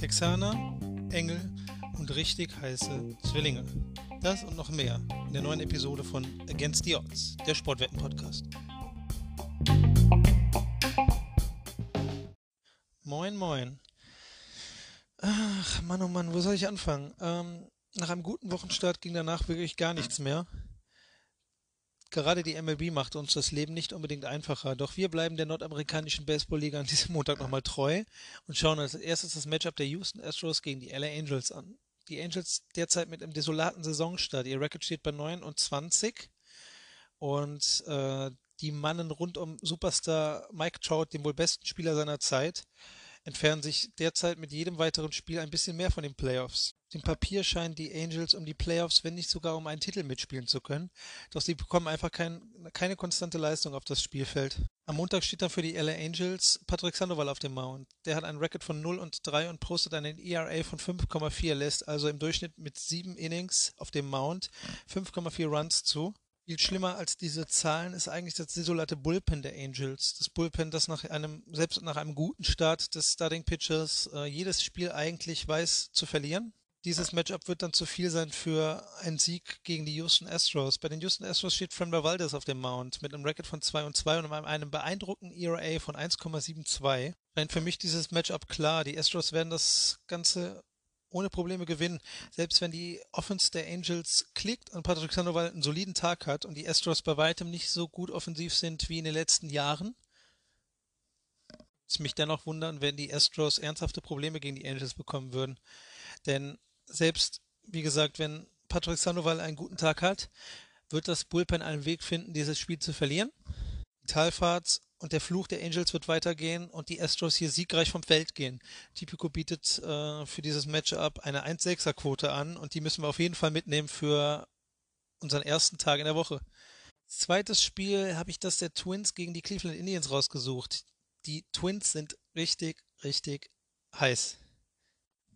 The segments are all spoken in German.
Texaner, Engel und richtig heiße Zwillinge. Das und noch mehr in der neuen Episode von Against the Odds, der Sportwetten-Podcast. Moin, moin. Ach, Mann, oh Mann, wo soll ich anfangen? Ähm, nach einem guten Wochenstart ging danach wirklich gar nichts mehr. Gerade die MLB macht uns das Leben nicht unbedingt einfacher, doch wir bleiben der nordamerikanischen Baseballliga an diesem Montag nochmal treu und schauen als erstes das Matchup der Houston Astros gegen die LA Angels an. Die Angels derzeit mit einem desolaten Saisonstart. Ihr Record steht bei 9 und 20 und äh, die Mannen rund um Superstar Mike Trout, dem wohl besten Spieler seiner Zeit, entfernen sich derzeit mit jedem weiteren Spiel ein bisschen mehr von den Playoffs. Dem Papier scheinen die Angels um die Playoffs, wenn nicht sogar um einen Titel mitspielen zu können. Doch sie bekommen einfach kein, keine konstante Leistung auf das Spielfeld. Am Montag steht dann für die LA Angels Patrick Sandoval auf dem Mount. Der hat einen Record von 0 und 3 und postet einen ERA von 5,4, lässt also im Durchschnitt mit sieben Innings auf dem Mount 5,4 Runs zu. Viel schlimmer als diese Zahlen ist eigentlich das desolate Bullpen der Angels. Das Bullpen, das nach einem, selbst nach einem guten Start des Starting Pitchers äh, jedes Spiel eigentlich weiß zu verlieren. Dieses Matchup wird dann zu viel sein für einen Sieg gegen die Houston Astros. Bei den Houston Astros steht Framber Valdez auf dem Mount mit einem Record von 2 und 2 und einem beeindruckenden ERA von 1,72. Scheint für mich dieses Matchup klar. Die Astros werden das Ganze ohne Probleme gewinnen. Selbst wenn die Offense der Angels klickt und Patrick Sandoval einen soliden Tag hat und die Astros bei weitem nicht so gut offensiv sind wie in den letzten Jahren, es mich dennoch wundern, wenn die Astros ernsthafte Probleme gegen die Angels bekommen würden. Denn selbst, wie gesagt, wenn Patrick Sandoval einen guten Tag hat, wird das Bullpen einen Weg finden, dieses Spiel zu verlieren. Die Talfahrt und der Fluch der Angels wird weitergehen und die Astros hier siegreich vom Feld gehen. Tipico bietet äh, für dieses Matchup eine 1-6er Quote an und die müssen wir auf jeden Fall mitnehmen für unseren ersten Tag in der Woche. Zweites Spiel habe ich das der Twins gegen die Cleveland Indians rausgesucht. Die Twins sind richtig, richtig heiß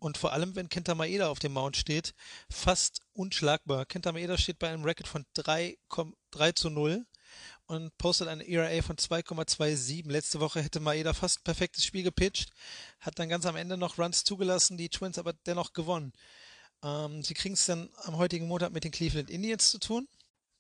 und vor allem, wenn Kenta Maeda auf dem Mount steht, fast unschlagbar. Kenta Maeda steht bei einem Record von 3, 3 zu 0 und postet eine ERA von 2,27. Letzte Woche hätte Maeda fast ein perfektes Spiel gepitcht, hat dann ganz am Ende noch Runs zugelassen, die Twins aber dennoch gewonnen. Ähm, sie kriegen es dann am heutigen Montag mit den Cleveland Indians zu tun.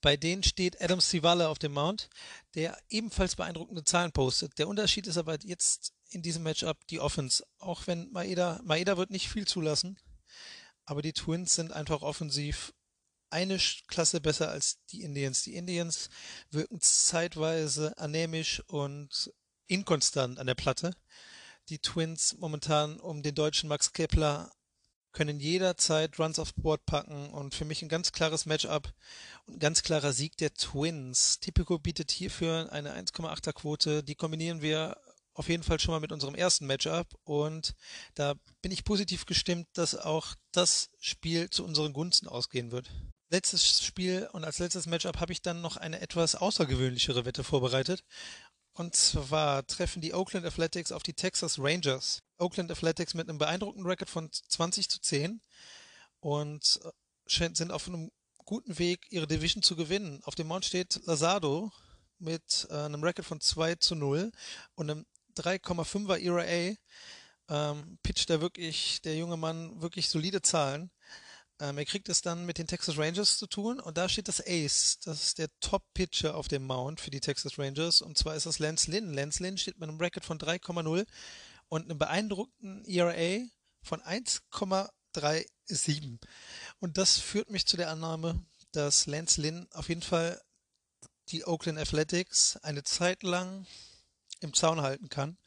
Bei denen steht Adam Sivale auf dem Mount, der ebenfalls beeindruckende Zahlen postet. Der Unterschied ist aber jetzt in diesem Matchup die Offense. Auch wenn Maeda, Maeda wird nicht viel zulassen, aber die Twins sind einfach offensiv eine Klasse besser als die Indians. Die Indians wirken zeitweise anämisch und inkonstant an der Platte. Die Twins momentan um den deutschen Max Kepler können jederzeit Runs aufs Board packen und für mich ein ganz klares Matchup und ein ganz klarer Sieg der Twins. Typico bietet hierfür eine 1,8er Quote. Die kombinieren wir auf jeden Fall schon mal mit unserem ersten Matchup und da bin ich positiv gestimmt, dass auch das Spiel zu unseren Gunsten ausgehen wird. Letztes Spiel und als letztes Matchup habe ich dann noch eine etwas außergewöhnlichere Wette vorbereitet. Und zwar treffen die Oakland Athletics auf die Texas Rangers. Oakland Athletics mit einem beeindruckenden Record von 20 zu 10 und äh, sind auf einem guten Weg, ihre Division zu gewinnen. Auf dem Mount steht Lazado mit äh, einem Record von 2 zu 0 und einem 3,5er ERA ähm, pitcht er wirklich, der junge Mann, wirklich solide Zahlen. Ähm, er kriegt es dann mit den Texas Rangers zu tun und da steht das Ace. Das ist der Top-Pitcher auf dem Mount für die Texas Rangers und zwar ist das Lance Lynn. Lance Lynn steht mit einem Bracket von 3,0 und einem beeindruckten ERA von 1,37. Und das führt mich zu der Annahme, dass Lance Lynn auf jeden Fall die Oakland Athletics eine Zeit lang im Zaun halten kann.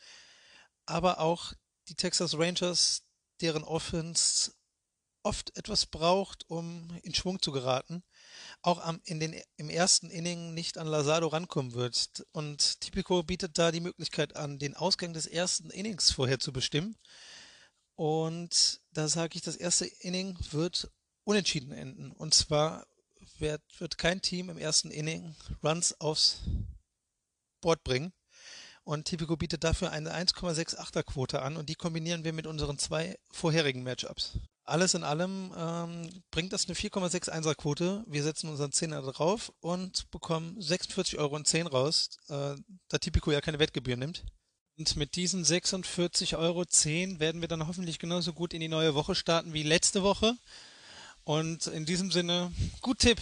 Aber auch die Texas Rangers, deren Offense oft etwas braucht, um in Schwung zu geraten, auch am, in den, im ersten Inning nicht an Lazado rankommen wird. Und Tipico bietet da die Möglichkeit an, den Ausgang des ersten Innings vorher zu bestimmen. Und da sage ich, das erste Inning wird unentschieden enden. Und zwar wird, wird kein Team im ersten Inning Runs aufs Board bringen. Und Tipico bietet dafür eine 1,68er Quote an und die kombinieren wir mit unseren zwei vorherigen Matchups. Alles in allem ähm, bringt das eine 4,61er Quote. Wir setzen unseren Zehner drauf und bekommen 46,10 Euro raus, äh, da Tipico ja keine Wettgebühr nimmt. Und mit diesen 46,10 Euro werden wir dann hoffentlich genauso gut in die neue Woche starten wie letzte Woche. Und in diesem Sinne, gut Tipp.